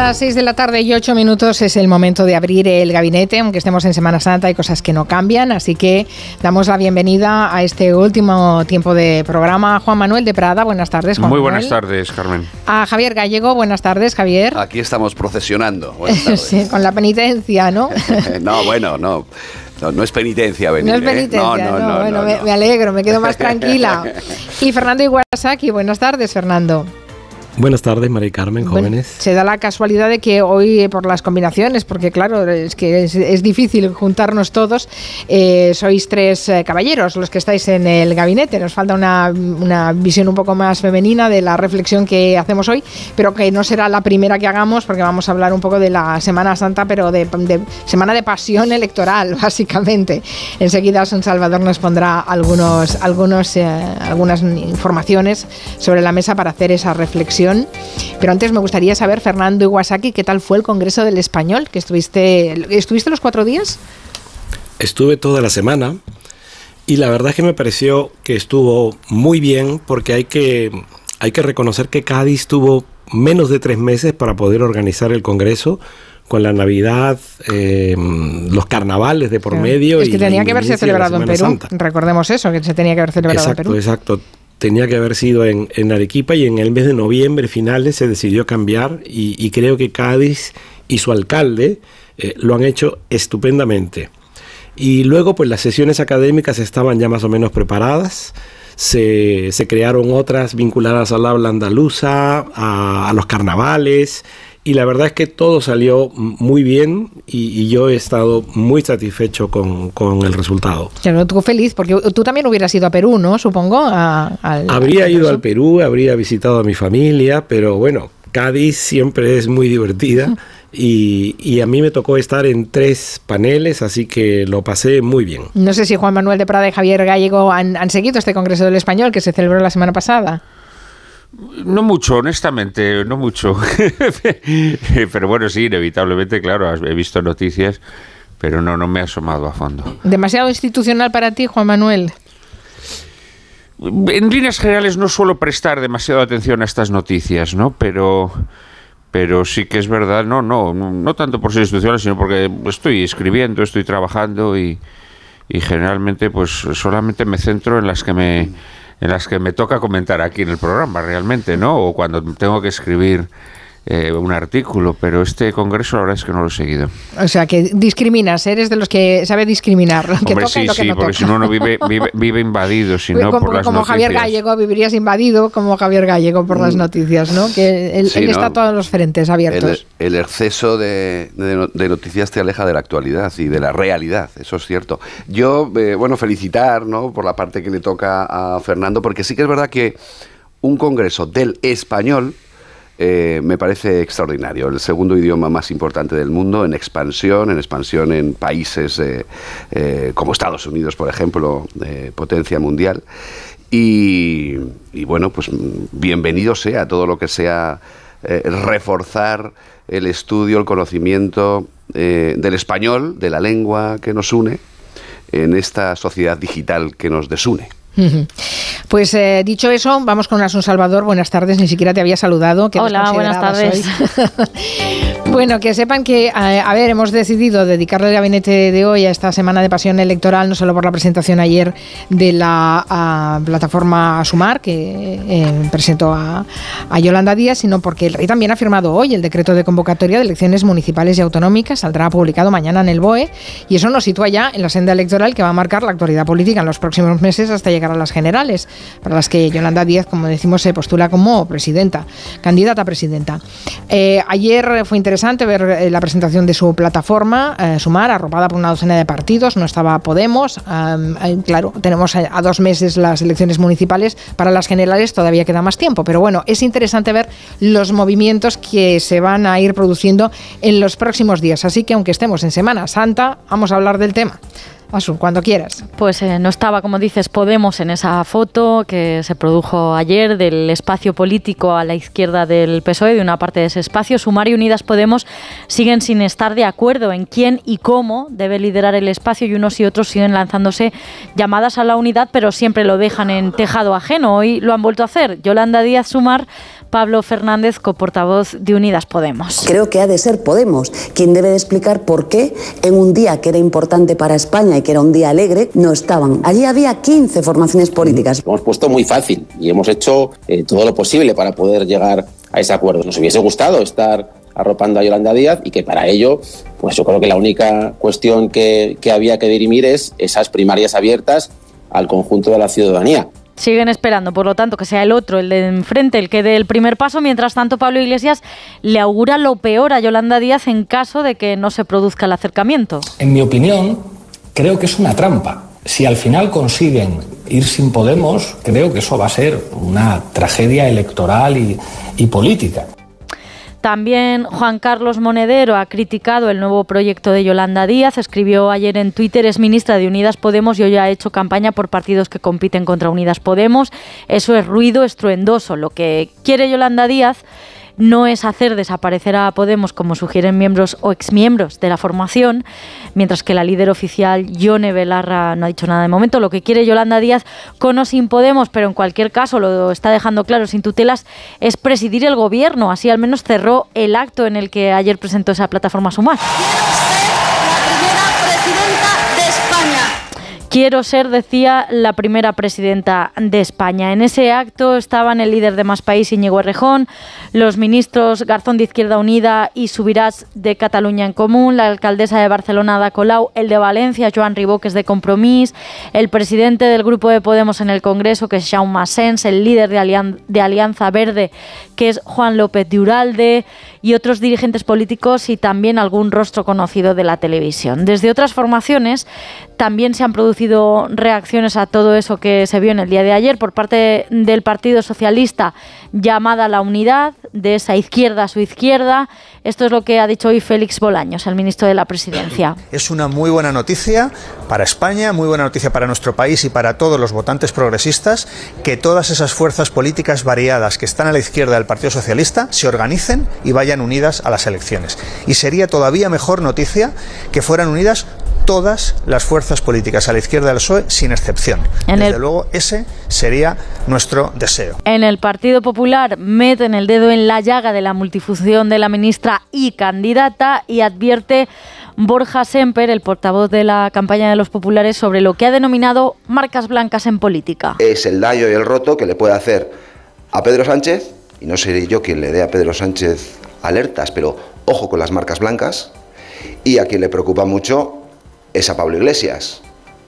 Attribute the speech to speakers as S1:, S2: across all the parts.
S1: Las 6 de la tarde y 8 minutos. Es el momento de abrir el gabinete, aunque estemos en Semana Santa, hay cosas que no cambian. Así que damos la bienvenida a este último tiempo de programa. Juan Manuel de Prada, buenas tardes. Juan
S2: Muy
S1: Manuel.
S2: buenas tardes, Carmen.
S1: A Javier Gallego, buenas tardes, Javier.
S3: Aquí estamos procesionando. Buenas tardes.
S1: Sí, con la penitencia, ¿no?
S3: no, bueno, no. No, no es penitencia venir.
S1: No es
S3: ¿eh?
S1: penitencia,
S3: No,
S1: no,
S3: no, no,
S1: bueno,
S3: no,
S1: me,
S3: no.
S1: me alegro, me quedo más tranquila. Y Fernando Iwasaki, buenas tardes, Fernando.
S4: Buenas tardes, María Carmen,
S1: Bueno,
S4: jóvenes.
S1: se da la casualidad de que hoy, eh, por las combinaciones, porque claro, es que es, es difícil juntarnos todos, eh, sois tres eh, caballeros los que estáis en el gabinete. Nos falta una, una visión un poco más femenina de la reflexión que hacemos hoy, pero que no será la primera que hagamos, porque vamos a hablar un poco de la Semana Santa, pero de, de semana de pasión electoral, básicamente. Enseguida Son Salvador nos pondrá algunos, algunos, eh, algunas informaciones sobre la mesa para hacer esa reflexión. Pero antes me gustaría saber, Fernando Iwasaki, ¿qué tal fue el Congreso del Español? que estuviste, ¿Estuviste los cuatro días?
S4: Estuve toda la semana y la verdad es que me pareció que estuvo muy bien porque hay que, hay que reconocer que Cádiz tuvo menos de tres meses para poder organizar el Congreso con la Navidad, eh, los carnavales de por medio.
S1: Es que
S4: y
S1: tenía que haberse celebrado en Perú.
S4: Santa.
S1: Recordemos eso, que se tenía que haber celebrado
S4: Exacto,
S1: en Perú.
S4: exacto. Tenía que haber sido en, Arequipa y en el mes de noviembre finales se decidió cambiar y, creo que Cádiz y su alcalde eh, lo han hecho estupendamente. Y luego pues las sesiones académicas estaban ya más o menos preparadas. Se, se crearon otras vinculadas al habla andaluza, a los carnavales, y la verdad es que todo salió muy bien y, y yo he estado muy satisfecho con, con el resultado.
S1: Claro, tú feliz, porque tú también hubieras ido a Perú, ¿no? Supongo. a-
S4: Habría ido al Perú, habría visitado a mi familia, pero bueno, Cádiz siempre es muy divertida y, y a mí me tocó estar en tres paneles, así que lo pasé muy bien.
S1: No sé si Juan Manuel de Prada y Javier Gallego han, han seguido este Congreso del Español que se celebró la semana pasada.
S2: No mucho, honestamente, no mucho. pero bueno, sí, inevitablemente, claro, he visto noticias, pero no, no me he asomado a fondo.
S1: ¿Demasiado institucional para ti, Juan Manuel?
S2: En líneas generales no suelo prestar demasiada atención a estas noticias, ¿no? Pero, pero sí que es verdad, no, no, no, no tanto por ser institucional, sino porque estoy escribiendo, estoy trabajando y, y generalmente pues solamente me centro en las que me en las que me toca comentar aquí en el programa realmente, ¿no? O cuando tengo que escribir eh, un artículo, pero este congreso la verdad es que no lo he seguido.
S1: O sea, que discriminas, eres de los que sabe discriminar lo que
S2: Hombre,
S1: toca y
S2: sí,
S1: que
S2: sí,
S1: no
S2: porque
S1: toca.
S2: si no, no vive, vive, vive invadido, si no,
S1: como
S2: por las
S1: como Javier. Gallego vivirías invadido como Javier Gallego por las noticias, ¿no? Que él,
S3: Sí,
S1: él
S3: ¿no?
S1: está a todos los frentes
S3: El,
S1: abiertos.
S3: el exceso de, de- de noticias te aleja de la actualidad y de la realidad, eso es cierto. Yo, eh, bueno, felicitar ¿no? por la parte que le toca a Fernando, porque sí que es verdad que un congreso del español eh, me parece extraordinario. El segundo idioma más importante del mundo en expansión, en expansión en países eh, eh, como Estados Unidos, por ejemplo, potencia mundial. Y, bueno, pues bienvenido sea todo lo que sea reforzar el estudio, el conocimiento del español, de la lengua que nos une, en esta sociedad digital que nos desune.
S1: Pues eh, dicho eso, vamos con Asun Salvador. Buenas tardes, ni siquiera te había saludado.
S5: Hola, buenas tardes.
S1: bueno, que sepan que, eh, a ver, hemos decidido dedicarle el gabinete de hoy a esta semana de pasión electoral, no solo por la presentación ayer de la ah, plataforma Sumar, que eh, presentó a, a Yolanda Díaz, sino porque el rey también ha firmado hoy el decreto de convocatoria de elecciones municipales y autonómicas. Saldrá publicado mañana en el BOE y eso nos sitúa ya en la senda electoral que va a marcar la actualidad política en los próximos meses hasta llegar a las generales, para las que Yolanda Díaz, como decimos, se postula como presidenta, candidata a presidenta. Eh, ayer fue interesante ver eh, la presentación de su plataforma, eh, Sumar, arropada por una docena de partidos, no estaba Podemos, eh, claro, tenemos a, a dos meses las elecciones municipales, para las generales todavía queda más tiempo, pero bueno, es interesante ver los movimientos que se van a ir produciendo en los próximos días, así que aunque estemos en Semana Santa, vamos a hablar del tema. Asun, cuando quieras.
S5: Pues eh, no estaba, como dices, Podemos en esa foto que se produjo ayer del espacio político a la izquierda del PSOE, de una parte de ese espacio. Sumar y Unidas Podemos siguen sin estar de acuerdo en quién y cómo debe liderar el espacio y unos y otros siguen lanzándose llamadas a la unidad, pero siempre lo dejan en tejado ajeno. Hoy lo han vuelto a hacer. Yolanda Díaz Sumar Pablo Fernández, coportavoz de Unidas Podemos.
S6: Creo que ha de ser Podemos quien debe de explicar por qué en un día que era importante para España y que era un día alegre, no estaban. Allí había 15 formaciones políticas.
S7: Lo hemos puesto muy fácil y hemos hecho eh, todo lo posible para poder llegar a ese acuerdo. Nos hubiese gustado estar arropando a Yolanda Díaz y que para ello, pues yo creo que la única cuestión que, que había que dirimir es esas primarias abiertas al conjunto de la ciudadanía.
S5: Siguen esperando, por lo tanto, que sea el otro, el de enfrente, el que dé el primer paso. Mientras tanto, Pablo Iglesias le augura lo peor a Yolanda Díaz en caso de que no se produzca el acercamiento.
S8: En mi opinión, creo que es una trampa. Si al final consiguen ir sin Podemos, creo que eso va a ser una tragedia electoral y, y política.
S5: También Juan Carlos Monedero ha criticado el nuevo proyecto de Yolanda Díaz. Escribió ayer en Twitter, es ministra de Unidas Podemos y hoy ha hecho campaña por partidos que compiten contra Unidas Podemos. Eso es ruido estruendoso. Lo que quiere Yolanda Díaz no es hacer desaparecer a Podemos como sugieren miembros o exmiembros de la formación, mientras que la líder oficial, Yone Belarra, no ha dicho nada de momento. Lo que quiere Yolanda Díaz con o sin Podemos, pero en cualquier caso lo está dejando claro sin tutelas, es presidir el gobierno. Así al menos cerró el acto en el que ayer presentó esa plataforma Sumar. Quiero ser, decía, la primera presidenta de España. En ese acto estaban el líder de Más País, Íñigo Errejón, los ministros Garzón de Izquierda Unida y Subirás de Cataluña en Común, la alcaldesa de Barcelona, Ada Colau, el de Valencia, Joan Ribó, que es de Compromís, el presidente del Grupo de Podemos en el Congreso, que es Jaume Sens, el líder de, de Alianza Verde, que es Juan López de Uralde, y otros dirigentes políticos y también algún rostro conocido de la televisión. Desde otras formaciones también se han producido reacciones a todo eso que se vio en el día de ayer por parte del Partido Socialista llamada la unidad, de esa izquierda a su izquierda. Esto es lo que ha dicho hoy Félix Bolaños, el ministro de la Presidencia.
S9: Es una muy buena noticia para España, muy buena noticia para nuestro país y para todos los votantes progresistas que todas esas fuerzas políticas variadas que están a la izquierda del Partido Socialista se organicen y vayan unidas a las elecciones. Y sería todavía mejor noticia que fueran unidas todas las fuerzas políticas a la izquierda del PSOE, sin excepción. Desde luego, ese sería nuestro deseo.
S5: En el Partido Popular meten el dedo en la llaga de la multifunción de la ministra y candidata y advierte Borja Semper, el portavoz de la campaña de los populares, sobre lo que ha denominado marcas blancas en política.
S10: Es el daño y el roto que le puede hacer a Pedro Sánchez, y no seré yo quien le dé a Pedro Sánchez alertas, pero ojo con las marcas blancas, y a quien le preocupa mucho es a Pablo Iglesias,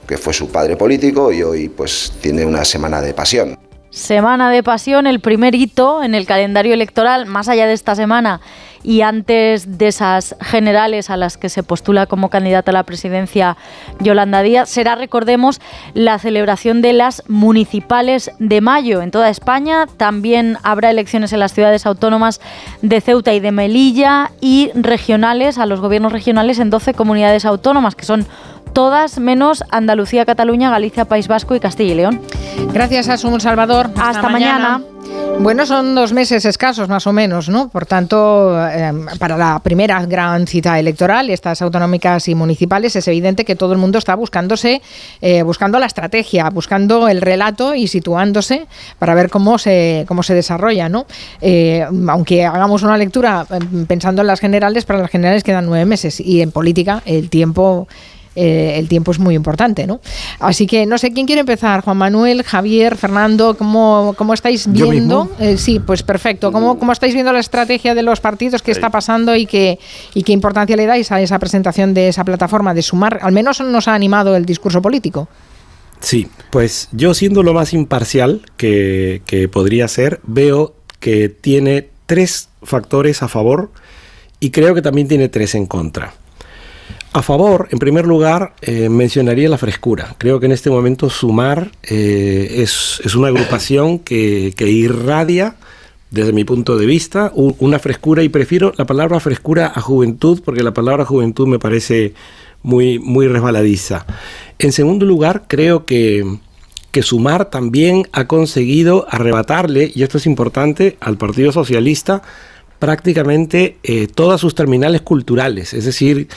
S10: que fue su padre político y hoy pues tiene una semana de pasión.
S5: Semana de pasión, el primer hito en el calendario electoral, más allá de esta semana y antes de esas generales a las que se postula como candidata a la presidencia Yolanda Díaz, será, recordemos, la celebración de las municipales de mayo en toda España. También habrá elecciones en las ciudades autónomas de Ceuta y de Melilla y regionales, a los gobiernos regionales en 12 comunidades autónomas, que son todas menos Andalucía, Cataluña, Galicia, País Vasco y Castilla y León.
S1: Gracias, Asun Salvador.
S5: Hasta, mañana.
S1: Bueno, son dos meses escasos más o menos, ¿no? Por tanto, eh, para la primera gran cita electoral, estas autonómicas y municipales, es evidente que todo el mundo está buscándose, eh, buscando la estrategia, buscando el relato y situándose para ver cómo se, cómo se desarrolla, ¿no? Eh, aunque hagamos una lectura pensando en las generales, para las generales quedan nueve meses y en política el tiempo eh, el tiempo es muy importante, ¿no? Así que no sé quién quiere empezar, Juan Manuel, Javier, Fernando, ¿cómo, cómo estáis viendo? Eh, sí, pues perfecto. ¿Cómo, ¿Cómo estáis viendo la estrategia de los partidos? ¿Qué está pasando y qué, y qué importancia le dais a esa presentación de esa plataforma de sumar? Al menos nos ha animado el discurso político.
S4: Sí, pues yo siendo lo más imparcial que, que podría ser, veo que tiene tres factores a favor y creo que también tiene tres en contra. A favor, en primer lugar, eh, mencionaría la frescura. Creo que en este momento Sumar eh, es, una agrupación que, irradia, desde mi punto de vista, una frescura y prefiero la palabra frescura a juventud porque la palabra juventud me parece muy, muy resbaladiza. En segundo lugar, creo que, que Sumar también ha conseguido arrebatarle, y esto es importante, al Partido Socialista prácticamente eh, todas sus terminales culturales, es decir,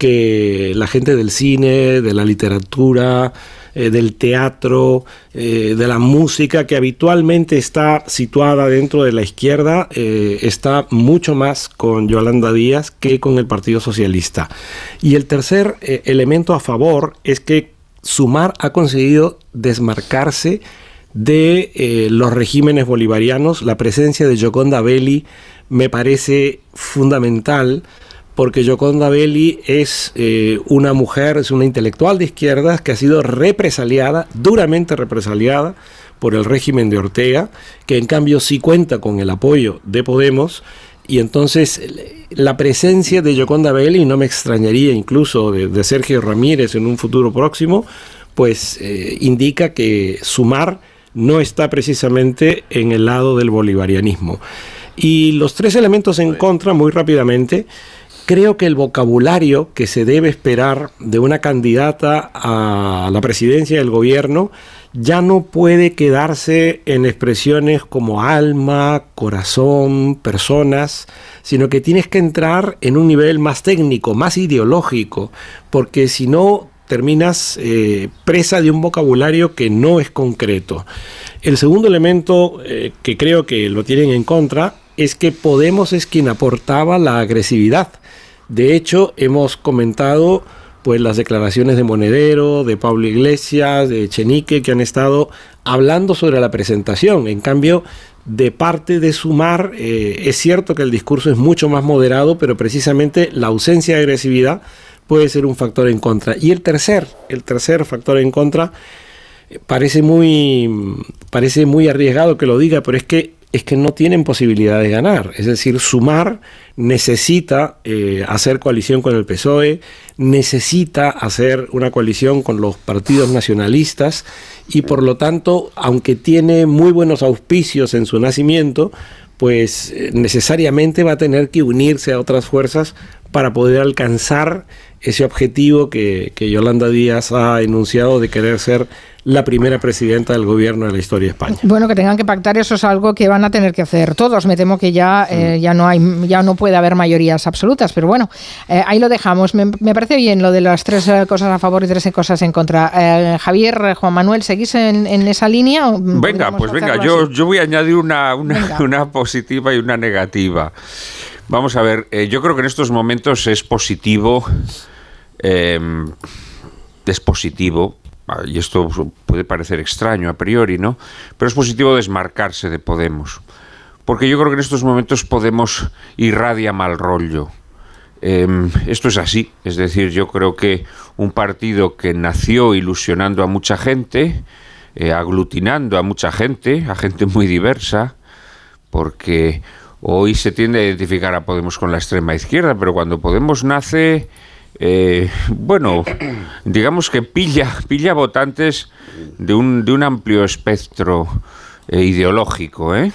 S4: que la gente del cine, de la literatura, eh, del teatro, eh, de la música, que habitualmente está situada dentro de la izquierda, está mucho más con Yolanda Díaz que con el Partido Socialista. Y el tercer elemento a favor es que Sumar ha conseguido desmarcarse de los regímenes bolivarianos. La presencia de Gioconda Belli me parece fundamental porque Yoconda Belli es eh, una mujer, es una intelectual de izquierdas que ha sido represaliada, duramente represaliada por el régimen de Ortega, que en cambio sí cuenta con el apoyo de Podemos, y entonces la presencia de Yoconda Belli, no me extrañaría incluso de, Sergio Ramírez en un futuro próximo, pues eh, indica que Sumar no está precisamente en el lado del bolivarianismo. Y los tres elementos en contra, muy rápidamente, creo que el vocabulario que se debe esperar de una candidata a la presidencia del gobierno ya no puede quedarse en expresiones como alma, corazón, personas, sino que tienes que entrar en un nivel más técnico, más ideológico, porque si no terminas eh, presa de un vocabulario que no es concreto. El segundo elemento eh, que creo que lo tienen en contra es que Podemos es quien aportaba la agresividad. De hecho, hemos comentado pues las declaraciones de Monedero, de Pablo Iglesias, de Chenique, que han estado hablando sobre la presentación. En cambio, de parte de Sumar, eh, es cierto que el discurso es mucho más moderado, pero precisamente la ausencia de agresividad puede ser un factor en contra. Y el tercer, el tercer factor en contra, eh, parece muy, parece muy arriesgado que lo diga, pero es que es que no tienen posibilidad de ganar. Es decir, Sumar necesita eh, hacer coalición con el PSOE, necesita hacer una coalición con los partidos nacionalistas y por lo tanto, aunque tiene muy buenos auspicios en su nacimiento, pues eh, necesariamente va a tener que unirse a otras fuerzas para poder alcanzar ese objetivo que, que Yolanda Díaz ha enunciado de querer ser la primera presidenta del gobierno de la historia de España.
S1: Bueno, que tengan que pactar eso es algo que van a tener que hacer todos. Me temo que ya, eh, ya no hay, ya no puede haber mayorías absolutas, pero bueno, eh, ahí lo dejamos. Me, parece bien lo de las tres eh, cosas a favor y tres cosas en contra. Javier, Juan Manuel, ¿seguís en, esa línea?
S2: Venga, pues venga, yo, yo voy a añadir una, una, positiva y una negativa. Vamos a ver, yo creo que en estos momentos es positivo, es positivo y esto puede parecer extraño a priori, ¿no? Pero es positivo desmarcarse de Podemos. Porque yo creo que en estos momentos Podemos irradia mal rollo. Em, esto es así, es decir, yo creo que un partido que nació ilusionando a mucha gente, eh, aglutinando a mucha gente, a gente muy diversa, porque hoy se tiende a identificar a Podemos con la extrema izquierda, pero cuando Podemos nace eh, bueno, digamos que pilla, pilla votantes de un, de un amplio espectro eh, ideológico, ¿eh?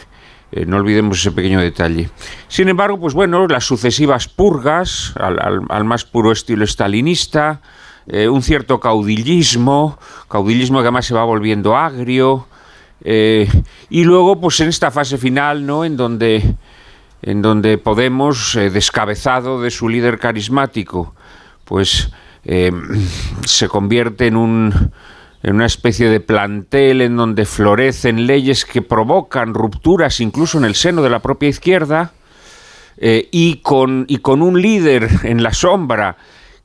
S2: no olvidemos ese pequeño detalle. Sin embargo, pues bueno, las sucesivas purgas, al, más puro estilo estalinista, un cierto caudillismo, caudillismo que además se va volviendo agrio, y luego, pues en esta fase final, ¿no? En donde, en donde Podemos, descabezado de su líder carismático, pues eh, se convierte en un en una especie de plantel en donde florecen leyes que provocan rupturas incluso en el seno de la propia izquierda eh, y, con, y con un líder en la sombra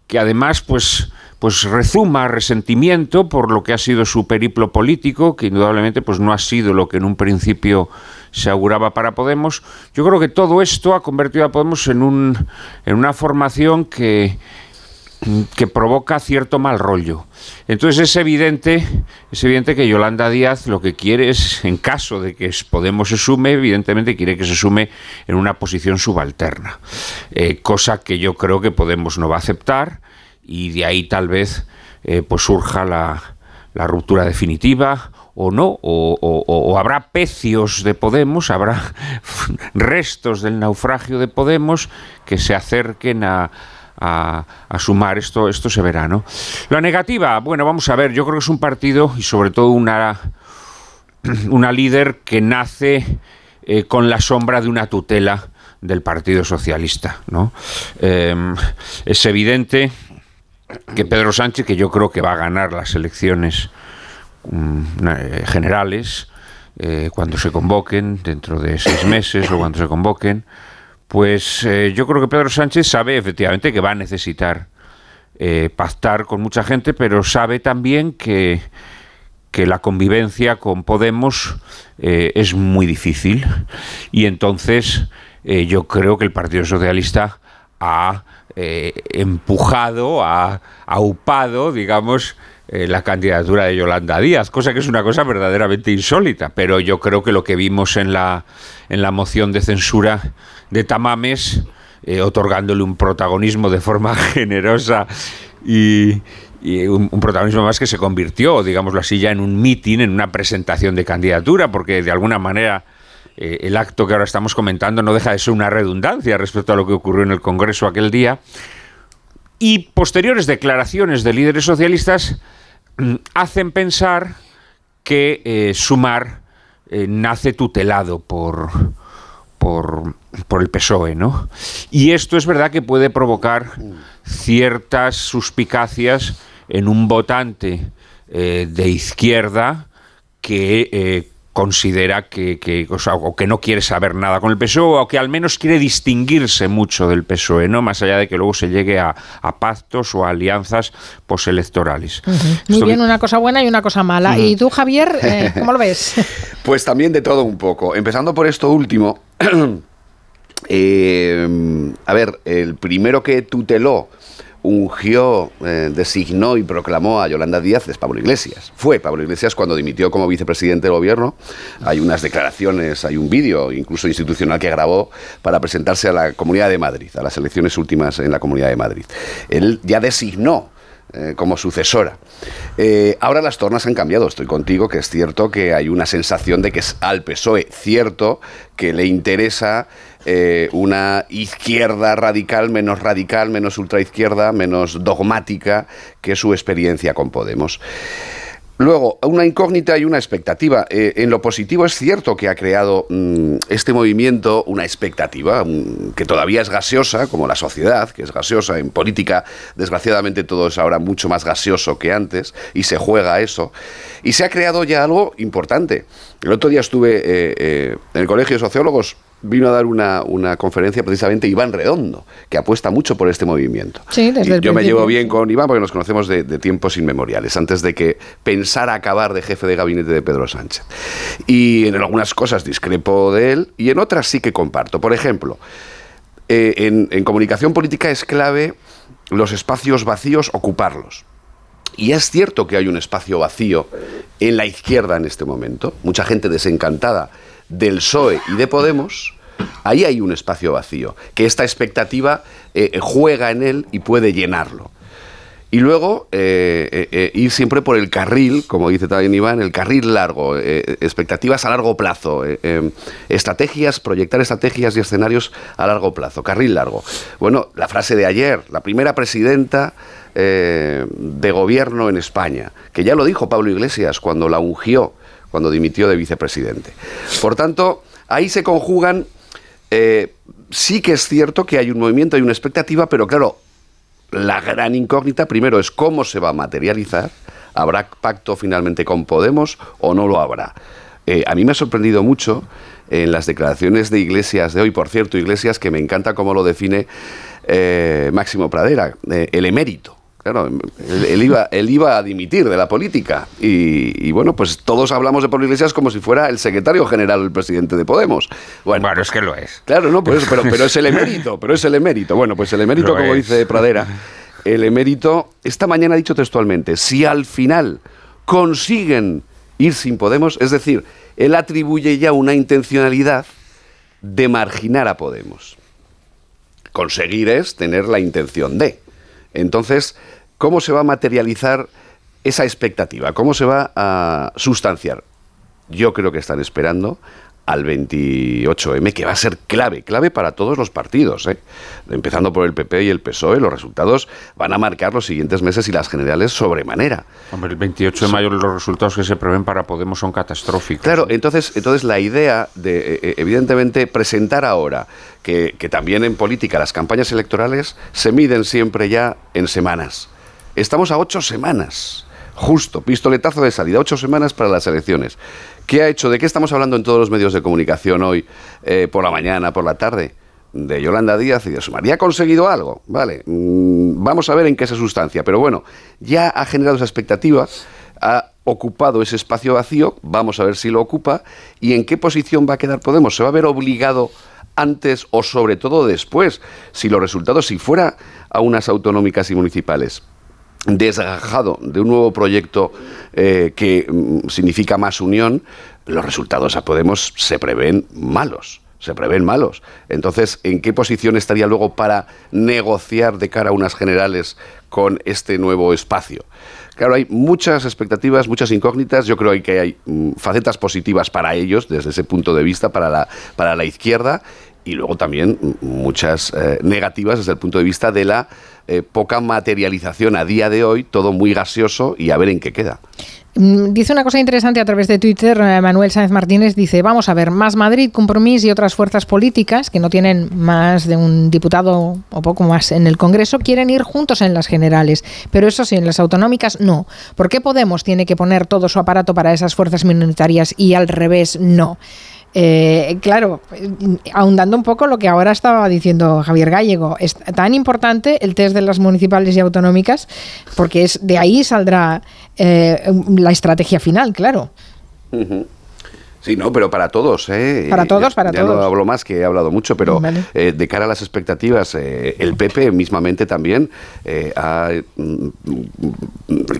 S2: que además pues pues rezuma resentimiento por lo que ha sido su periplo político, que indudablemente pues no ha sido lo que en un principio se auguraba para Podemos. Yo creo que todo esto ha convertido a Podemos en, un, en una formación que, que provoca cierto mal rollo. Entonces es evidente, es evidente que Yolanda Díaz lo que quiere es, en caso de que Podemos se sume, evidentemente quiere que se sume en una posición subalterna, eh, cosa que yo creo que Podemos no va a aceptar y de ahí tal vez eh, pues surja la, la, ruptura definitiva o no, o, habrá pecios de Podemos, habrá restos del naufragio de Podemos que se acerquen a sumar. Esto, esto se verá, ¿no? La negativa, bueno, vamos a ver, yo creo que es un partido y sobre todo una, una líder que nace eh, con la sombra de una tutela del Partido Socialista, ¿no? Em, es evidente que Pedro Sánchez, que yo creo que va a ganar las elecciones generales, eh, cuando se convoquen, dentro de seis meses o cuando se convoquen, pues eh, yo creo que Pedro Sánchez sabe efectivamente que va a necesitar pactar con mucha gente, pero sabe también que, que la convivencia con Podemos es muy difícil. Y entonces yo creo que el Partido Socialista ha eh, empujado, ha aupado, digamos, eh, la candidatura de Yolanda Díaz, cosa que es una cosa verdaderamente insólita. Pero yo creo que lo que vimos en la, en la moción de censura de Tamames, eh, otorgándole un protagonismo de forma generosa y, un, protagonismo más que se convirtió, digámoslo así, ya en un mitin, en una presentación de candidatura, porque de alguna manera eh, el acto que ahora estamos comentando no deja de ser una redundancia respecto a lo que ocurrió en el Congreso aquel día. Y posteriores declaraciones de líderes socialistas hacen pensar que eh, Sumar eh, nace tutelado por, por, por, el PSOE, ¿no? Y esto es verdad que puede provocar ciertas suspicacias en un votante de izquierda que considera que, que, o, que no quiere saber nada con el PSOE o que al menos quiere distinguirse mucho del PSOE, ¿no? Más allá de que luego se llegue a, pactos o alianzas postelectorales.
S1: Muy bien, una cosa buena y una cosa mala. ¿Y tú, Javier, eh, cómo lo ves?
S3: pues también de todo un poco. Empezando por esto último. Eh, a ver, el primero que tuteló ungió, eh, designó y proclamó a Yolanda Díaz es Pablo Iglesias. Fue Pablo Iglesias cuando dimitió como vicepresidente del gobierno. Hay unas declaraciones, hay un vídeo incluso institucional que grabó para presentarse a la Comunidad de Madrid, a las elecciones últimas en la Comunidad de Madrid. Él ya designó eh, como sucesora. Eh, ahora las tornas han cambiado, estoy contigo, que es cierto que hay una sensación de que es al PSOE cierto que le interesa eh, una izquierda radical, menos radical, menos ultraizquierda, menos dogmática que su experiencia con Podemos. Luego, una incógnita y una expectativa. Eh, en lo positivo es cierto que ha creado mm, este movimiento una expectativa mm, que todavía es gaseosa, como la sociedad, que es gaseosa. En política, desgraciadamente, todo es ahora mucho más gaseoso que antes y se juega eso. Y se ha creado ya algo importante. El otro día estuve eh, en el Colegio de Sociólogos vino a dar una, una, conferencia precisamente Iván Redondo, que apuesta mucho por este movimiento.
S1: Sí, desde
S3: Yo me llevo bien con Iván porque nos conocemos de, tiempos inmemoriales, antes de que pensara acabar de jefe de gabinete de Pedro Sánchez. Y en algunas cosas discrepo de él y en otras sí que comparto. Por ejemplo, eh, en, en comunicación política es clave los espacios vacíos, ocuparlos. Y es cierto que hay un espacio vacío en la izquierda en este momento, mucha gente desencantada del PSOE y de Podemos, ahí hay un espacio vacío, que esta expectativa eh, juega en él y puede llenarlo. Y luego eh, eh, ir siempre por el carril, como dice también Iván, el carril largo, expectativas a largo plazo, em, estrategias, proyectar estrategias y escenarios a largo plazo, carril largo. Bueno, la frase de ayer, la primera presidenta de gobierno en España, que ya lo dijo Pablo Iglesias cuando la ungió cuando dimitió de vicepresidente. Por tanto, ahí se conjugan, eh, sí que es cierto que hay un movimiento, hay una expectativa, pero claro, la gran incógnita primero es cómo se va a materializar, ¿habrá pacto finalmente con Podemos o no lo habrá? Eh, a mí me ha sorprendido mucho en las declaraciones de Iglesias de hoy, por cierto, Iglesias, que me encanta cómo lo define eh, Máximo Pradera, el emérito. Claro, él, iba, él iba a dimitir de la política. Y, bueno, pues todos hablamos de Pablo Iglesias como si fuera el secretario general, el presidente de Podemos.
S2: Bueno, es que lo es.
S3: Claro, no, pero, pero es el emérito, pero es el emérito. Bueno, pues el emérito, como dice Pradera, el emérito, esta mañana ha dicho textualmente, si al final consiguen ir sin Podemos, es decir, él atribuye ya una intencionalidad de marginar a Podemos. Conseguir es tener la intención de. Entonces, ¿cómo se va a materializar esa expectativa? ¿Cómo se va a sustanciar? Yo creo que están esperando al 28M, que va a ser clave, clave para todos los partidos, ¿eh? empezando por el PP y el PSOE, los resultados van a marcar los siguientes meses y las generales sobremanera.
S2: Hombre, el 28 de mayo los resultados que se prevén para Podemos son catastróficos.
S3: Claro, entonces, entonces la idea de, eh, eh, evidentemente, presentar ahora que, que también en política las campañas electorales se miden siempre ya en semanas Estamos a ocho semanas. Justo, pistoletazo de salida, ocho semanas para las elecciones. ¿Qué ha hecho? ¿De qué estamos hablando en todos los medios de comunicación hoy, eh, por la mañana, por la tarde? De Yolanda Díaz y de su ¿Ya ha conseguido algo? Vale, mm, vamos a ver en qué se sustancia. Pero bueno, ya ha generado esa expectativa, ha ocupado ese espacio vacío, vamos a ver si lo ocupa y en qué posición va a quedar Podemos. ¿Se va a ver obligado antes o sobre todo después, si los resultados, si fuera a unas autonómicas y municipales, desgajado de un nuevo proyecto eh, que mm, significa más unión, los resultados a Podemos se prevén malos se prevén malos. Entonces, ¿en qué posición estaría luego para negociar de cara a unas generales con este nuevo espacio? Claro, hay muchas expectativas, muchas incógnitas. Yo creo que hay mm, facetas positivas para ellos, desde ese punto de vista, para la, para la izquierda, y luego también mm, muchas eh, negativas desde el punto de vista de la eh, poca materialización a día de hoy, todo muy gaseoso y a ver en qué queda.
S1: Mm, dice una cosa interesante a través de Twitter, eh, Manuel Sáenz Martínez dice, vamos a ver, Más Madrid, Compromís y otras fuerzas políticas que no tienen más de un diputado o poco más en el Congreso, quieren ir juntos en las generales, pero eso sí, en las autonómicas no. ¿Por qué Podemos tiene que poner todo su aparato para esas fuerzas minoritarias y al revés no? Eh, claro, ahondando un poco lo que ahora estaba diciendo Javier Gallego, es tan importante el test de las municipales y autonómicas porque es de ahí saldrá eh, la estrategia final, claro.
S3: Sí, no, pero para todos, ¿eh?
S1: Para todos, para
S3: ya
S1: todos.
S3: No hablo más que he hablado mucho, pero eh, de cara a las expectativas, eh, el PP mismamente también eh, ha mm,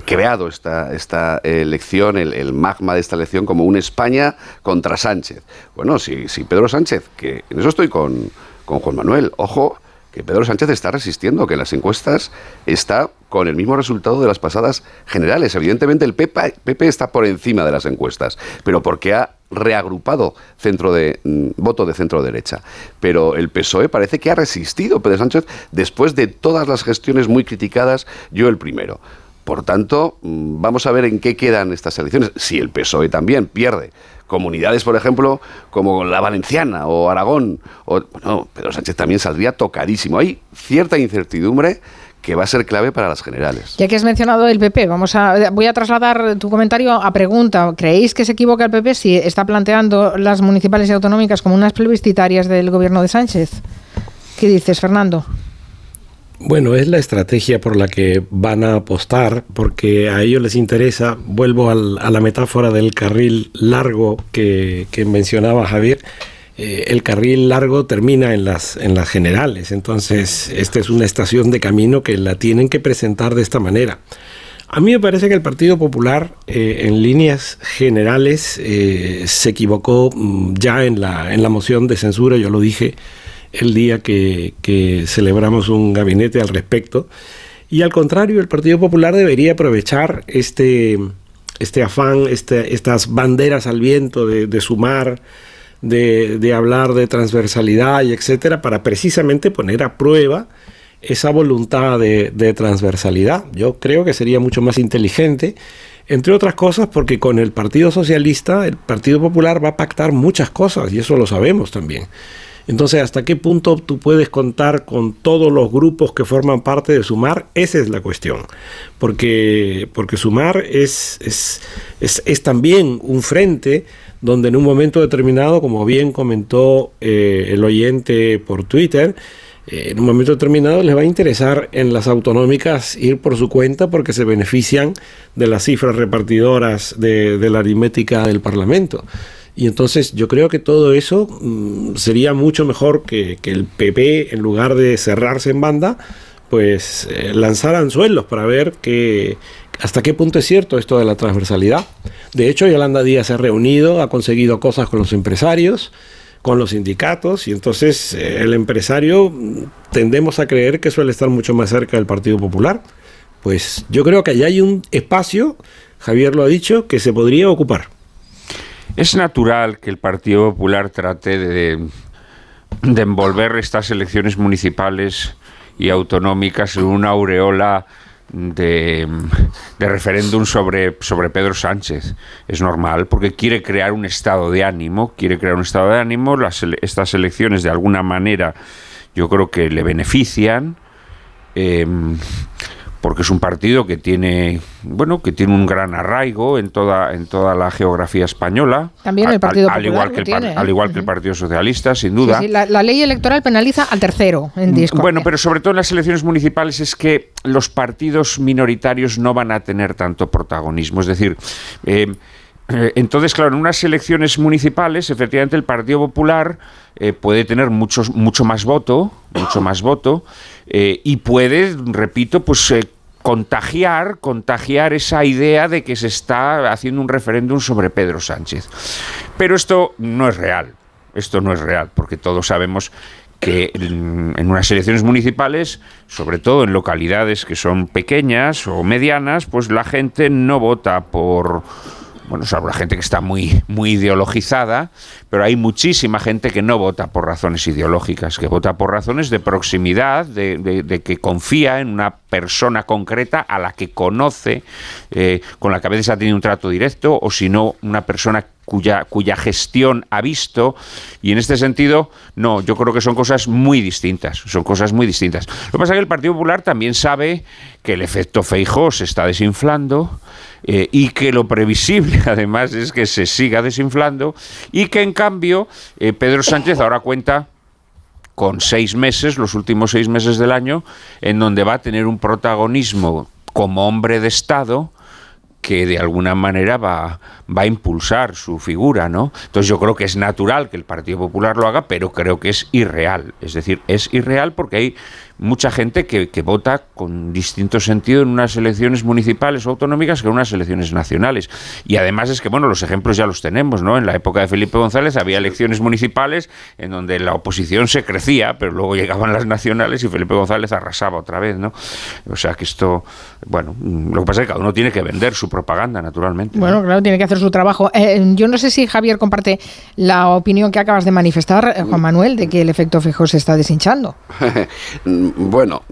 S3: creado esta, esta elección, el, magma de esta elección, como un España contra Sánchez. Bueno, si, si Pedro Sánchez, que en eso estoy con, con Juan Manuel, ojo, que Pedro Sánchez está resistiendo, que las encuestas está con el mismo resultado de las pasadas generales. Evidentemente el PP, está por encima de las encuestas, pero porque ha reagrupado centro de mm, voto de centro derecha. Pero el PSOE parece que ha resistido Pedro Sánchez después de todas las gestiones muy criticadas, yo el primero. Por tanto, mm, vamos a ver en qué quedan estas elecciones. Si el PSOE también pierde comunidades, por ejemplo, como la Valenciana o Aragón, o, bueno, Pedro Sánchez también saldría tocadísimo. Hay cierta incertidumbre que va a ser clave para las generales.
S1: Ya que has mencionado el PP, vamos a, voy a trasladar tu comentario a pregunta. ¿Creéis que se equivoca el PP si está planteando las municipales y autonómicas como unas plebiscitarias del gobierno de Sánchez? ¿Qué dices, Fernando?
S4: Bueno, es la estrategia por la que van a apostar, porque a ellos les interesa, vuelvo a la metáfora del carril largo que, que mencionaba Javier, eh, el carril largo termina en las, en las generales. Entonces, esta es una estación de camino que la tienen que presentar de esta manera. A mí me parece que el Partido Popular, eh, en líneas generales, eh, se equivocó mm, ya en la, en la moción de censura, yo lo dije el día que, celebramos un gabinete al respecto. Y al contrario, el Partido Popular debería aprovechar este, este afán, este, estas banderas al viento de, de sumar, de, hablar de transversalidad y etcétera, para precisamente poner a prueba esa voluntad de, transversalidad. Yo creo que sería mucho más inteligente, entre otras cosas porque con el Partido Socialista, el Partido Popular va a pactar muchas cosas y eso lo sabemos también. Entonces, ¿hasta qué punto tú puedes contar con todos los grupos que forman parte de Sumar? Esa es la cuestión. Porque, porque Sumar es, es, es, también un frente donde en un momento determinado, como bien comentó eh, el oyente por Twitter, eh, en un momento determinado les va a interesar en las autonómicas ir por su cuenta porque se benefician de las cifras repartidoras de, la aritmética del Parlamento. Y entonces yo creo que todo eso mm, sería mucho mejor que, el PP, en lugar de cerrarse en banda, pues eh, lanzar anzuelos para ver que, hasta qué punto es cierto esto de la transversalidad. De hecho, Yolanda Díaz se ha reunido, ha conseguido cosas con los empresarios, con los sindicatos, y entonces eh, el empresario mm, tendemos a creer que suele estar mucho más cerca del Partido Popular. Pues yo creo que allá hay un espacio, Javier lo ha dicho, que se podría ocupar.
S2: Es natural que el Partido Popular trate de, de envolver estas elecciones municipales y autonómicas en una aureola de, referéndum sobre, sobre Pedro Sánchez. Es normal, porque quiere crear un estado de ánimo, quiere crear un estado de ánimo. Las, estas elecciones, de alguna manera, yo creo que le benefician. Em, porque es un partido que tiene, bueno, que tiene un gran arraigo en toda, en toda la geografía española.
S1: También el Partido
S2: al, igual que el,
S1: tiene,
S2: al igual que el Partido Socialista, sin duda.
S1: la, ley electoral penaliza al tercero en disco.
S2: Bueno, pero sobre todo en las elecciones municipales es que los partidos minoritarios no van a tener tanto protagonismo. Es decir, eh, eh, entonces, claro, en unas elecciones municipales, efectivamente, el Partido Popular eh, puede tener muchos, mucho más voto, mucho más voto, eh, y puede, repito, pues contagiar, contagiar esa idea de que se está haciendo un referéndum sobre Pedro Sánchez. Pero esto no es real. Esto no es real, porque todos sabemos que en, unas elecciones municipales, sobre todo en localidades que son pequeñas o medianas, pues la gente no vota por bueno, la gente que está muy, muy ideologizada, pero hay muchísima gente que no vota por razones ideológicas, que vota por razones de proximidad, de, que confía en una persona concreta a la que conoce, eh, con la que a veces ha tenido un trato directo, o si no, una persona cuya, cuya gestión ha visto. Y en este sentido, no, yo creo que son cosas muy distintas. Son cosas muy distintas. Lo que pasa es que el Partido Popular también sabe que el efecto Feijó se está desinflando eh, y que lo previsible además es que se siga desinflando y que en cambio eh, Pedro Sánchez ahora cuenta con seis meses, los últimos seis meses del año, en donde va a tener un protagonismo como hombre de Estado que de alguna manera va, va a impulsar su figura, ¿no? Entonces yo creo que es natural que el Partido Popular lo haga, pero creo que es irreal. Es decir, es irreal porque hay mucha gente que, vota con distinto sentido en unas elecciones municipales o autonómicas que en unas elecciones nacionales. Y además es que, bueno, los ejemplos ya los tenemos, ¿no? En la época de Felipe González había elecciones municipales en donde la oposición se crecía, pero luego llegaban las nacionales y Felipe González arrasaba otra vez, ¿no? O sea que esto, bueno, lo que pasa es que cada uno tiene que vender su propaganda, naturalmente.
S1: Bueno, claro, tiene que hacer su trabajo. Eh, yo no sé si Javier comparte la opinión que acabas de manifestar, eh, Juan Manuel, de que el efecto fijo se está deshinchando.
S3: Bueno,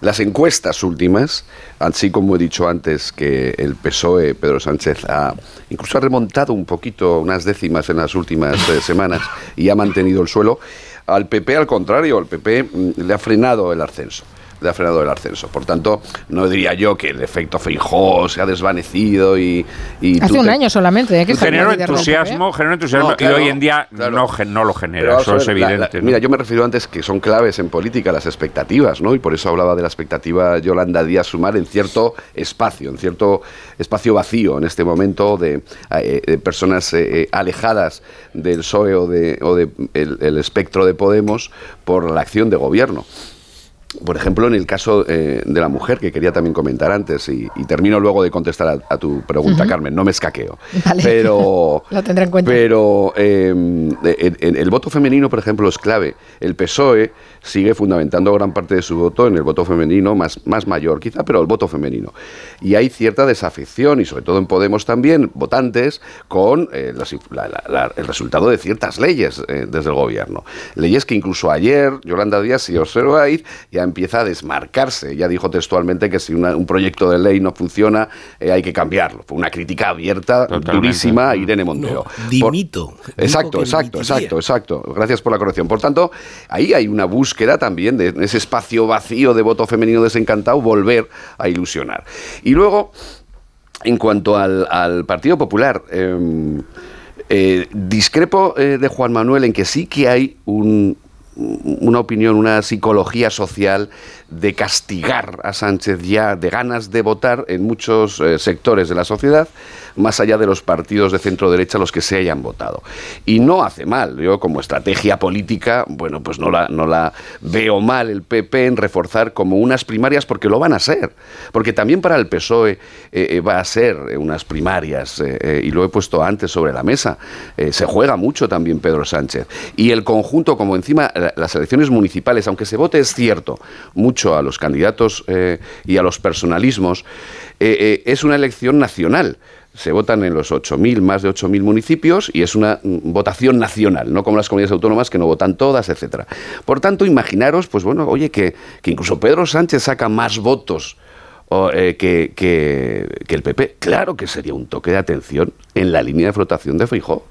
S3: las encuestas últimas, así como he dicho antes que el PSOE, Pedro Sánchez, ha incluso ha remontado un poquito, unas décimas en las últimas eh, semanas y ha mantenido el suelo, al PP al contrario, al PP mm, le ha frenado el ascenso ha frenado el ascenso. Por tanto, no diría yo que el efecto Feijó se ha desvanecido y...
S1: Hace un año solamente. ¿eh?
S2: Que generó entusiasmo, generó entusiasmo y hoy en día no, no, lo genera, eso es evidente.
S3: Mira, yo me refiero antes que son claves en política las expectativas, ¿no? Y por eso hablaba de la expectativa Yolanda Díaz Sumar en cierto espacio, en cierto espacio vacío en este momento de, eh, personas eh, alejadas del PSOE o de, o de el espectro de Podemos por la acción de gobierno por ejemplo, en el caso eh, de la mujer, que quería también comentar antes, y, termino luego de contestar a, tu pregunta, Carmen, no me escaqueo. Pero,
S1: Lo tendré en cuenta.
S3: Pero em, el voto femenino, por ejemplo, es clave. El PSOE sigue fundamentando gran parte de su voto en el voto femenino, más, más mayor quizá, pero el voto femenino. Y hay cierta desafección, y sobre todo en Podemos también, votantes, con eh, el resultado de ciertas leyes eh, desde el gobierno. Leyes que incluso ayer, Yolanda Díaz, si observáis, ya empieza a desmarcarse. Ya dijo textualmente que si un proyecto de ley no funciona, eh, hay que cambiarlo. Fue una crítica abierta, durísima a Irene Montero.
S4: dimito.
S3: exacto, exacto, exacto, exacto. Gracias por la corrección. Por tanto, ahí hay una búsqueda también de ese espacio vacío de voto femenino desencantado, volver a ilusionar. Y luego, en cuanto al, Partido Popular, em, eh, discrepo eh, de Juan Manuel en que sí que hay un, una opinión, una psicología social de castigar a Sánchez ya, de ganas de votar en muchos eh, sectores de la sociedad, más allá de los partidos de centro derecha los que se hayan votado. Y no hace mal, yo como estrategia política, bueno, pues no la, no la veo mal el PP en reforzar como unas primarias porque lo van a ser, porque también para el PSOE eh, eh, va a ser unas primarias, y lo he puesto antes sobre la mesa, se juega mucho también Pedro Sánchez. Y el conjunto, como encima las elecciones municipales, aunque se vote es cierto, mucho a los candidatos eh, y a los personalismos, eh, eh, es una elección nacional se votan en los 8.000, más de 8.000 municipios y es una mm, votación nacional, no como las comunidades autónomas que no votan todas, etcétera. Por tanto, imaginaros, pues bueno, oye, que, incluso Pedro Sánchez saca más votos que, que, el PP. Claro que sería un toque de atención en la línea de flotación de Feijóo.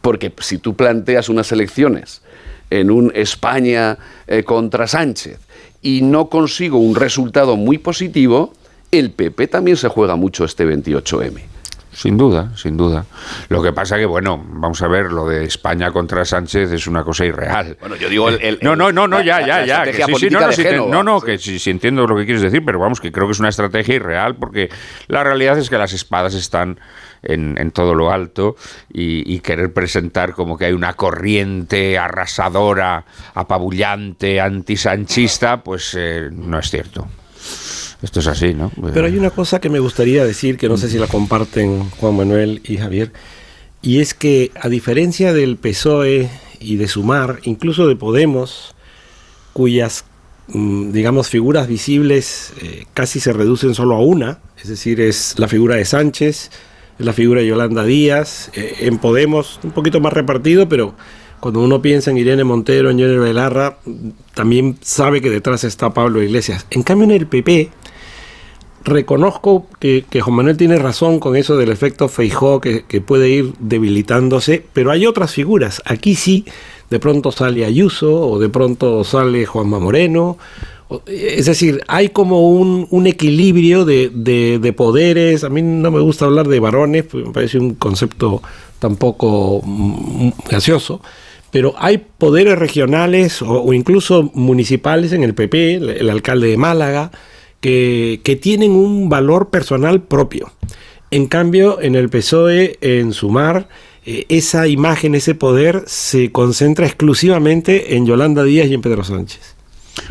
S3: Porque si tú planteas unas elecciones en un España contra Sánchez y no consigo un resultado muy positivo, el PP también se juega mucho este 28M.
S2: Sin duda, sin duda. Lo que pasa que, bueno, vamos a ver, lo de España contra Sánchez es una cosa irreal.
S3: Bueno, yo digo el...
S2: no, no, no, no, ya, ya, ya.
S3: Que sí,
S2: sí, no, no, sí, no, no, que sí, entiendo lo que quieres decir, pero vamos, que creo que es una estrategia irreal porque la realidad es que las espadas están en, todo lo alto y, querer presentar como que hay una corriente arrasadora, apabullante, antisanchista, pues eh, no es cierto. Esto es así, ¿no?
S4: Pero hay una cosa que me gustaría decir, que no sé si la comparten Juan Manuel y Javier, y es que a diferencia del PSOE y de Sumar, incluso de Podemos, cuyas, mm, digamos, figuras visibles eh, casi se reducen solo a una, es decir, es la figura de Sánchez, la figura de Yolanda Díaz, eh, en Podemos un poquito más repartido, pero cuando uno piensa en Irene Montero, en Jenny Belarra, también sabe que detrás está Pablo Iglesias. En cambio, en el PP, reconozco que, que, Juan Manuel tiene razón con eso del efecto Feijó que, que, puede ir debilitándose, pero hay otras figuras. Aquí sí, de pronto sale Ayuso o de pronto sale Juanma Moreno. Es decir, hay como un, equilibrio de, de, de, poderes. A mí no me gusta hablar de varones, pues me parece un concepto tampoco gaseoso. Pero hay poderes regionales o, incluso municipales en el PP, el, el alcalde de Málaga, que, que, tienen un valor personal propio. En cambio, en el PSOE, en Sumar, eh, esa imagen, ese poder se concentra exclusivamente en Yolanda Díaz y en Pedro Sánchez.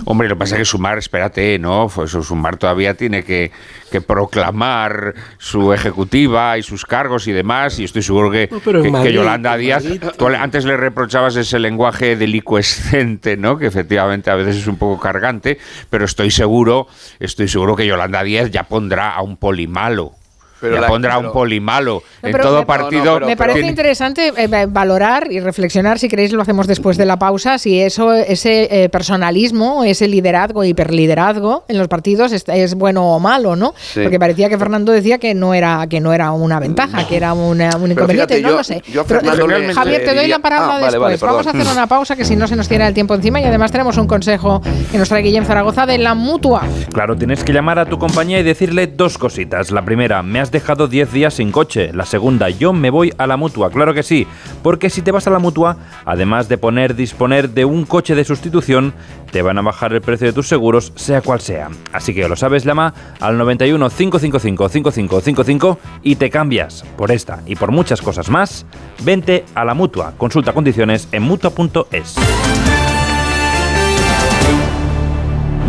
S2: Hombre, lo que pasa es que Sumar, espérate, ¿no? Pues Sumar todavía tiene que, que, proclamar su ejecutiva y sus cargos y demás, y estoy seguro que, no, que, Madrid, que Yolanda Díaz, tú antes le reprochabas ese lenguaje delicuescente, ¿no? Que efectivamente a veces es un poco cargante, pero estoy seguro, estoy seguro que Yolanda Díaz ya pondrá a un polimalo pero la, pondrá pero, un polimalo no, en todo me, partido. No,
S1: pero, me parece tiene... interesante eh, valorar y reflexionar, si queréis lo hacemos después de la pausa, si eso, ese eh, personalismo, ese liderazgo, hiperliderazgo en los partidos es, es bueno o malo, ¿no? Sí. Porque parecía que Fernando decía que no era que no era una ventaja, que era una, un inconveniente, fíjate, no
S3: yo,
S1: lo sé.
S3: Yo le,
S1: Javier, te doy la palabra ah, después. Vale, vale, vamos a hacer una pausa que si no se nos tira el tiempo encima y además tenemos un consejo que nos trae Guillem Zaragoza de la mutua.
S11: Claro, tienes que llamar a tu compañía y decirle dos cositas. La primera, me has dejado 10 días sin coche. La segunda, yo me voy a la mutua. Claro que sí, porque si te vas a la mutua, además de poner disponer de un coche de sustitución, te van a bajar el precio de tus seguros, sea cual sea. Así que lo sabes, llama al 91 555 5555 y te cambias por esta y por muchas cosas más. Vente a la mutua. Consulta condiciones en mutua.es.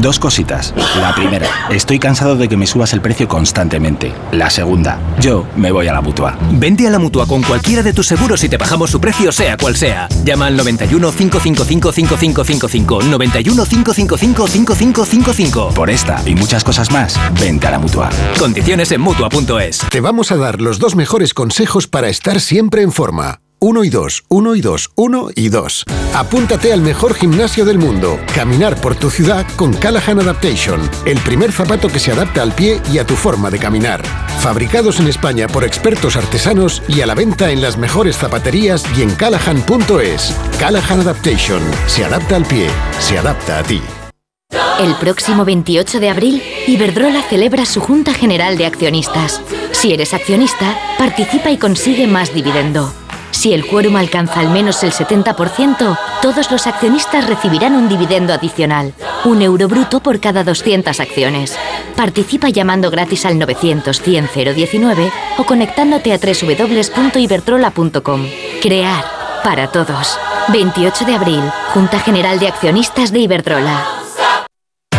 S12: Dos cositas. La primera, estoy cansado de que me subas el precio constantemente. La segunda, yo me voy a la mutua.
S13: Vente a la mutua con cualquiera de tus seguros y te bajamos su precio, sea cual sea. Llama al 91 555 5555. 91 555 5555.
S12: Por esta y muchas cosas más, vente a la mutua.
S13: Condiciones en mutua.es.
S14: Te vamos a dar los dos mejores consejos para estar siempre en forma. 1 y 2, 1 y 2, 1 y 2. Apúntate al mejor gimnasio del mundo. Caminar por tu ciudad con Callahan Adaptation. El primer zapato que se adapta al pie y a tu forma de caminar. Fabricados en España por expertos artesanos y a la venta en las mejores zapaterías y en callahan.es. Callahan Adaptation. Se adapta al pie. Se adapta a ti.
S15: El próximo 28 de abril, Iberdrola celebra su Junta General de Accionistas. Si eres accionista, participa y consigue más dividendo. Si el quórum alcanza al menos el 70%, todos los accionistas recibirán un dividendo adicional, un euro bruto por cada 200 acciones. Participa llamando gratis al 900 100 019 o conectándote a www.iberdrola.com. Crear para todos. 28 de abril, Junta General de Accionistas de Iberdrola.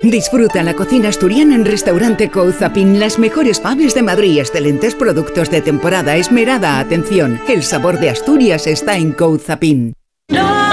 S16: Disfruta la cocina asturiana en Restaurante Couzapin. Las mejores faves de Madrid, excelentes productos de temporada, esmerada atención. El sabor de Asturias está en Couzapin.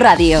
S17: radio.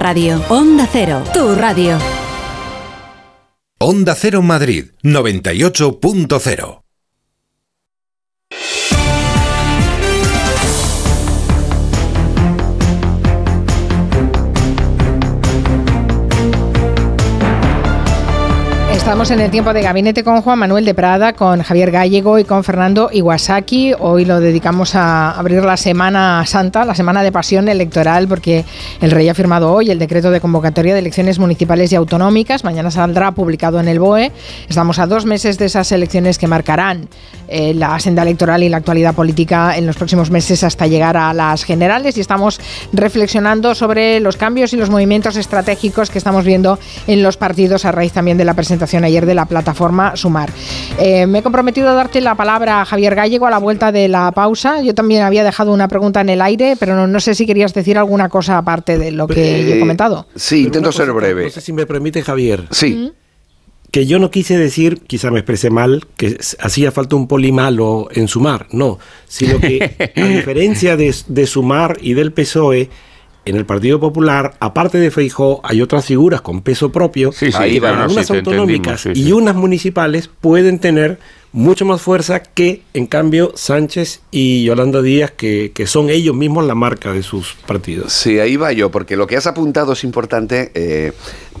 S17: radio. Onda Cero. Tu radio.
S18: Onda Cero Madrid 98.0.
S1: Estamos en el tiempo de gabinete con Juan Manuel de Prada, con Javier Gallego y con Fernando Iwasaki. Hoy lo dedicamos a abrir la Semana Santa, la Semana de Pasión Electoral, porque el rey ha firmado hoy el decreto de convocatoria de elecciones municipales y autonómicas. Mañana saldrá publicado en el BOE. Estamos a dos meses de esas elecciones que marcarán eh, la senda electoral y la actualidad política en los próximos meses hasta llegar a las generales y estamos reflexionando sobre los cambios y los movimientos estratégicos que estamos viendo en los partidos a raíz también de la presentación ayer de la plataforma Sumar. Eh, me he comprometido a darte la palabra a Javier Gallego a la vuelta de la pausa. Yo también había dejado una pregunta en el aire, pero no, no sé si querías decir alguna cosa aparte de lo que yo he
S3: Eh,
S1: comentado.
S3: Sí, intento ser breve.
S4: No sé si me permite, Javier.
S3: Sí.
S4: Que yo no quise decir, quizá me expresé mal, que hacía falta un poli malo en sumar. No, sino que a diferencia de, de sumar y del PSOE, en el Partido Popular, aparte de Feijó, hay otras figuras con peso propio.
S2: Sí, sí,
S4: Ahí
S2: claro,
S4: van,
S2: sí,
S4: unas
S2: te
S4: autonómicas y
S2: sí.
S4: unas municipales pueden tener mucho más fuerza que, en cambio, Sánchez y Yolanda Díaz, que, que son ellos mismos la marca de sus partidos.
S3: Sí, ahí va yo, porque lo que has apuntado es importante eh,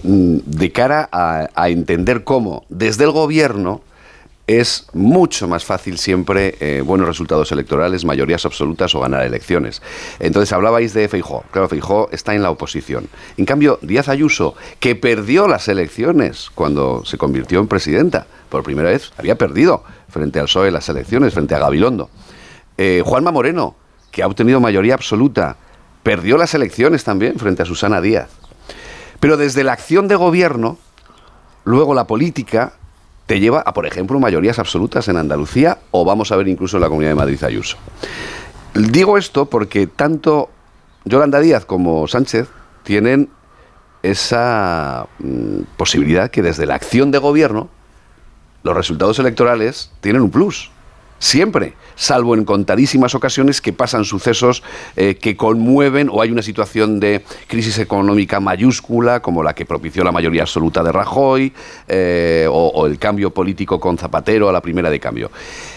S3: mm, de cara a, a entender cómo desde el gobierno es mucho más fácil siempre eh, buenos resultados electorales, mayorías absolutas o ganar elecciones. Entonces hablabais de Feijó. Claro, Feijó está en la oposición. En cambio, Díaz Ayuso, que perdió las elecciones cuando se convirtió en presidenta, por primera vez había perdido frente al PSOE las elecciones, frente a Gabilondo. Eh, Juanma Moreno, que ha obtenido mayoría absoluta, perdió las elecciones también frente a Susana Díaz. Pero desde la acción de gobierno, luego la política te lleva a, por ejemplo, mayorías absolutas en Andalucía o vamos a ver incluso en la Comunidad de Madrid Ayuso. Digo esto porque tanto Yolanda Díaz como Sánchez tienen esa mm, posibilidad que desde la acción de gobierno los resultados electorales tienen un plus. Siempre, salvo en contadísimas ocasiones que pasan sucesos eh, que conmueven o hay una situación de crisis económica mayúscula, como la que propició la mayoría absoluta de Rajoy, eh, o, el cambio político con Zapatero a la primera de cambio.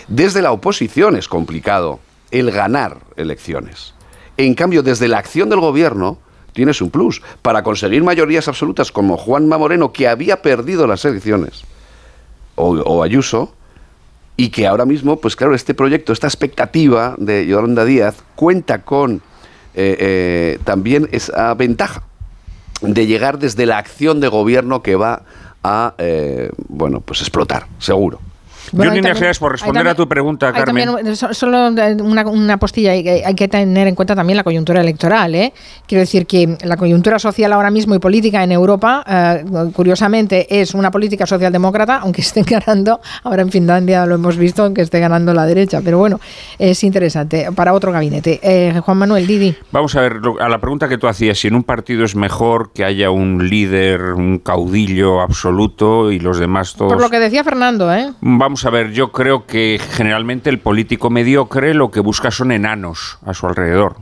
S3: Desde la oposición es complicado el ganar elecciones. En cambio, desde la acción del gobierno tienes un plus para conseguir mayorías absolutas como Juanma Moreno, que había perdido las elecciones, o Ayuso, y que ahora mismo, pues claro, este proyecto, esta expectativa de Yolanda Díaz cuenta con eh, eh, también esa ventaja de llegar desde la acción de gobierno que va a, eh, bueno, pues explotar, seguro.
S2: Yo, en líneas generales, por responder a tu pregunta, Carmen.
S1: también, so- solo una, una postilla, hay, que- hay que tener en cuenta también la coyuntura electoral. ¿eh? Quiero decir que la coyuntura social ahora mismo y política en Europa, eh, curiosamente, es una política socialdemócrata, aunque estén ganando, ahora en Finlandia lo hemos visto, aunque esté ganando la derecha. Pero bueno, es interesante. Para otro gabinete. Eh, Juan Manuel, Didi.
S2: Vamos a ver, a la pregunta que tú hacías, si en un partido es mejor que haya un líder, un caudillo absoluto y los demás todos...
S1: Por lo que decía Fernando, ¿eh?
S2: Vamos a ver, yo creo que generalmente el político mediocre lo que busca son enanos a su alrededor.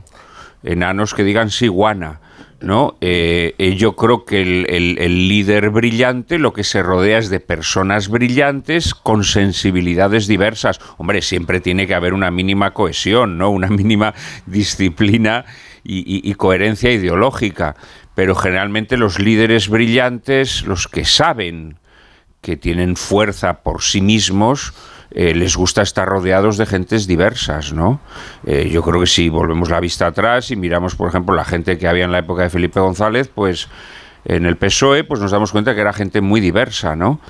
S2: Enanos que digan sí, guana. ¿no? Eh, eh, yo creo que el, líder brillante lo que se rodea es de personas brillantes con sensibilidades diversas. Hombre, siempre tiene que haber una mínima cohesión, ¿no? Una mínima disciplina y coherencia ideológica. Pero generalmente los líderes brillantes, los que saben que tienen fuerza por sí mismos, eh, les gusta estar rodeados de gentes diversas, ¿no? Eh, yo creo que si volvemos la vista atrás y miramos, por ejemplo, la gente que había en la época de Felipe González, pues en el PSOE, pues nos damos cuenta que era gente muy diversa, ¿no?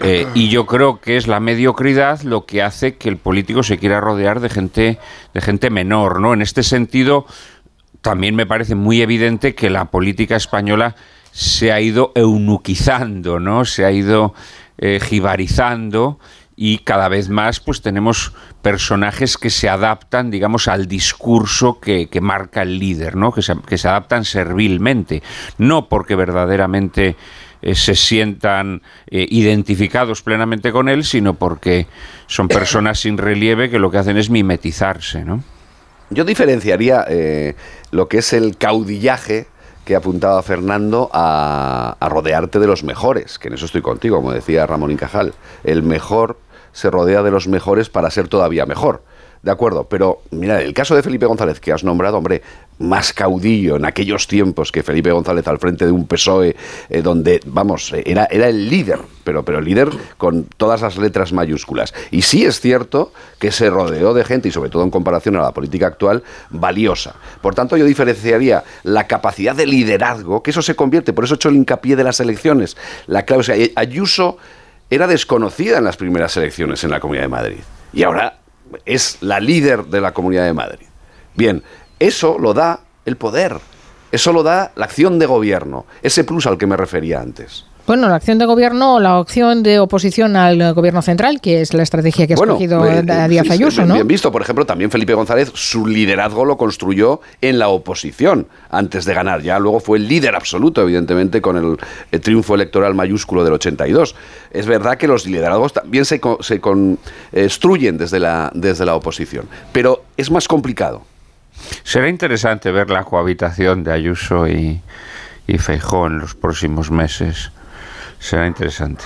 S2: Eh, y yo creo que es la mediocridad lo que hace que el político se quiera rodear de gente, de gente menor, ¿no? En este sentido, también me parece muy evidente que la política española se ha ido eunuquizando, ¿no? Se ha ido eh, jibarizando y cada vez más pues tenemos personajes que se adaptan, digamos, al discurso que, marca el líder, ¿no? Que se, que se adaptan servilmente, no porque verdaderamente eh, se sientan eh, identificados plenamente con él, sino porque son personas sin relieve que lo que hacen es mimetizarse, ¿no?
S3: Yo diferenciaría eh, lo que es el caudillaje que apuntaba Fernando a, a rodearte de los mejores, que en eso estoy contigo, como decía Ramón Incajal. El mejor se rodea de los mejores para ser todavía mejor. De acuerdo, pero mira, el caso de Felipe González que has nombrado, hombre, más caudillo en aquellos tiempos que Felipe González al frente de un PSOE eh, donde, vamos, eh, era, era el líder, pero, pero el líder con todas las letras mayúsculas. Y sí es cierto que se rodeó de gente, y sobre todo en comparación a la política actual, valiosa. Por tanto, yo diferenciaría la capacidad de liderazgo, que eso se convierte, por eso he hecho el hincapié de las elecciones. La clave, o sea, Ayuso era desconocida en las primeras elecciones en la Comunidad de Madrid. Y ahora es la líder de la Comunidad de Madrid. Bien, eso lo da el poder. Eso lo da la acción de gobierno. Ese plus al que me refería antes.
S1: Bueno, la acción de gobierno o la opción de oposición al gobierno central, que es la estrategia que ha escogido
S3: eh,
S1: a Díaz
S3: sí,
S1: Ayuso,
S3: bien,
S1: ¿no?
S3: bien visto. Por ejemplo, también Felipe González, su liderazgo lo construyó en la oposición antes de ganar. Ya luego fue el líder absoluto, evidentemente, con el, el triunfo electoral mayúsculo del 82. Es verdad que los liderazgos también se, co- se construyen desde la, desde la oposición, pero es más complicado.
S2: Será interesante ver la cohabitación de Ayuso y, y Feijó en los próximos meses. Será interesante.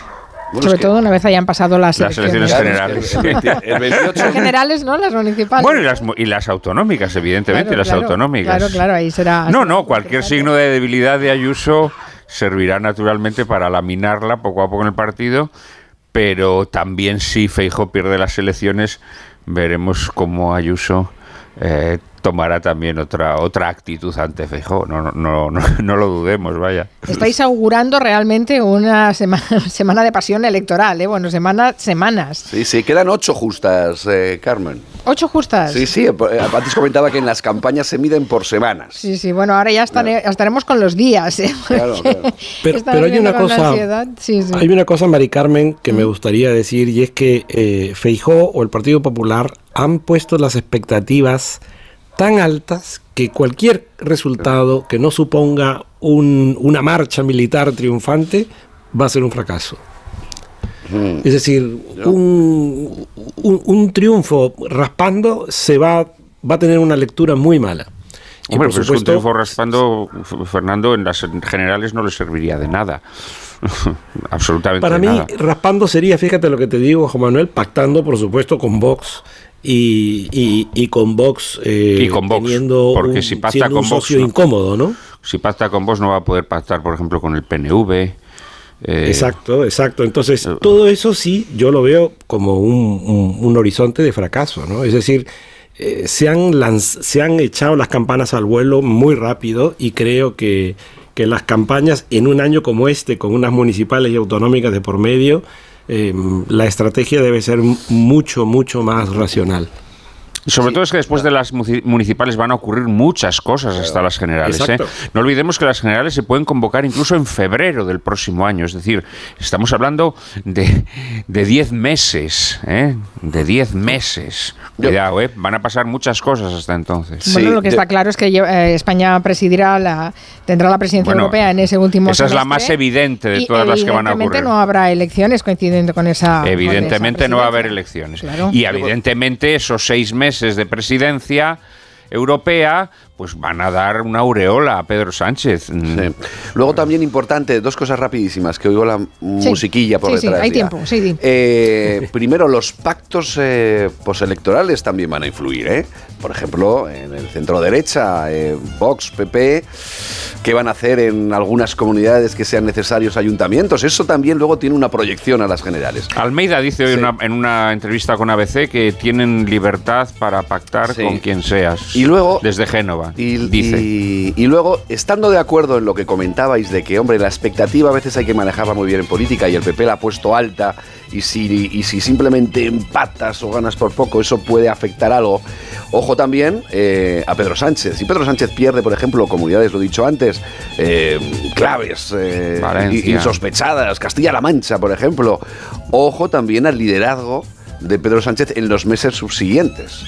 S1: Sobre todo una vez hayan pasado las,
S2: Las elecciones generales.
S1: Las generales, ¿no? Las municipales.
S2: Bueno, y las, mu- y las autonómicas, evidentemente,
S1: Claro,
S2: las
S1: claro,
S2: autonómicas.
S1: Claro, claro, ahí será.
S2: No, no, cualquier signo de debilidad de Ayuso servirá naturalmente para laminarla poco a poco en el partido, pero también si Feijo pierde las elecciones, veremos cómo Ayuso eh, tomará también otra otra actitud ante Feijo. No, no, no, no, no lo dudemos, vaya.
S1: Estáis augurando realmente una semana, semana de pasión electoral, ¿eh? Bueno, semana, semanas.
S3: Sí, sí, quedan ocho justas, eh, Carmen.
S1: Ocho justas.
S3: Sí, sí, eh, antes comentaba que en las campañas se miden por semanas.
S1: Sí, sí, bueno, ahora ya estare- estaremos con los días. ¿eh?
S3: Claro, claro.
S4: Pero, pero hay una cosa,
S1: ansiedad. Sí, sí.
S4: hay una cosa, Mari Carmen, que me gustaría decir y es que eh, Feijó o el Partido Popular han puesto las expectativas tan altas que cualquier resultado que no suponga un- una marcha militar triunfante va a ser un fracaso. Es decir, un, un- un triunfo raspando se va, va a tener una lectura muy mala. Y
S2: Hombre,
S4: por
S2: pero es que un triunfo raspando, Fernando, en las generales no le serviría de nada. Absolutamente
S4: para
S2: de
S4: mí,
S2: nada.
S4: raspando sería, fíjate lo que te digo, Juan Manuel, pactando, por supuesto, con Vox. Y, y- y con Vox, eh,
S2: y con Vox,
S4: teniendo
S2: porque
S4: un-
S2: si pacta
S4: siendo
S2: con
S4: un
S2: Vox,
S4: socio incómodo, ¿no?
S2: Si pacta con vos no va a poder pactar, por ejemplo, con el PNV. eh,
S4: Exacto, exacto. Entonces, todo eso sí, yo lo veo como un, un- un horizonte de fracaso, ¿no? Es decir, eh, se, han lanz- se han echado las campanas al vuelo muy rápido y creo que, que las campañas en un año como este, con unas municipales y autonómicas de por medio, eh, la estrategia debe ser mucho, mucho más racional.
S2: Y sobre todo es que después de las municipales van a ocurrir muchas cosas hasta las generales. ¿eh? No olvidemos que las generales se pueden convocar incluso en febrero del próximo año. Es decir, estamos hablando de de 10 meses. ¿eh? De 10 meses. Cuidado, ¿eh? van a pasar muchas cosas hasta entonces.
S1: Bueno, lo que está claro es que eh, España presidirá la, tendrá la presidencia
S2: Bueno,
S1: europea en ese último
S2: Esa es la más evidente de todas las que van a
S1: evidentemente
S2: ocurrir.
S1: no habrá elecciones coincidiendo con esa. con esa
S2: Evidentemente no va a haber elecciones.
S1: Claro.
S2: Y evidentemente esos seis meses de presidencia europea pues van a dar una aureola a Pedro Sánchez. Mm.
S3: Luego también importante, dos cosas rapidísimas, que oigo la
S1: Sí.
S3: musiquilla por
S1: Sí, sí,
S3: detrás.
S1: hay
S3: ya.
S1: tiempo, sí, sí.
S3: Eh, primero, los pactos eh, postelectorales también van a influir, ¿eh? Por ejemplo, en el centro derecha, eh, Vox, PP, ¿qué van a hacer en algunas comunidades que sean necesarios ayuntamientos? Eso también luego tiene una proyección a las generales.
S2: Almeida dice hoy una- en una entrevista con ABC que tienen libertad para pactar
S3: Sí.
S2: con quien seas.
S3: Y luego-
S2: Desde Génova.
S3: Y,
S2: dice.
S3: y- y luego, estando de acuerdo en lo que comentabais de que, hombre, la expectativa a veces hay que manejarla muy bien en política y el PP la ha puesto alta y si, y si simplemente empatas o ganas por poco, eso puede afectar algo. Ojo también eh, a Pedro Sánchez. Si Pedro Sánchez pierde, por ejemplo, comunidades, lo he dicho antes, eh, claves, eh, insospechadas, Castilla-La Mancha, por ejemplo, ojo también al liderazgo de Pedro Sánchez en los meses subsiguientes.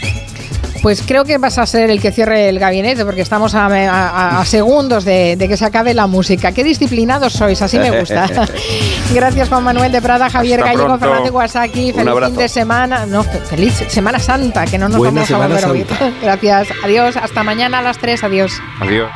S1: Pues creo que vas a ser el que cierre el gabinete, porque estamos a, a- a segundos de, de que se acabe la música. Qué disciplinados sois, así me gusta. Gracias Juan Manuel de Prada, Javier
S3: Hasta
S1: Gallego,
S3: pronto.
S1: Fernando Guasaki. Feliz
S3: abrazo.
S1: fin de semana. No, fe- feliz Semana Santa, que no nos
S4: Buena
S1: vamos a volver a oír. Gracias. Adiós. Hasta mañana a las 3. Adiós.
S2: Adiós.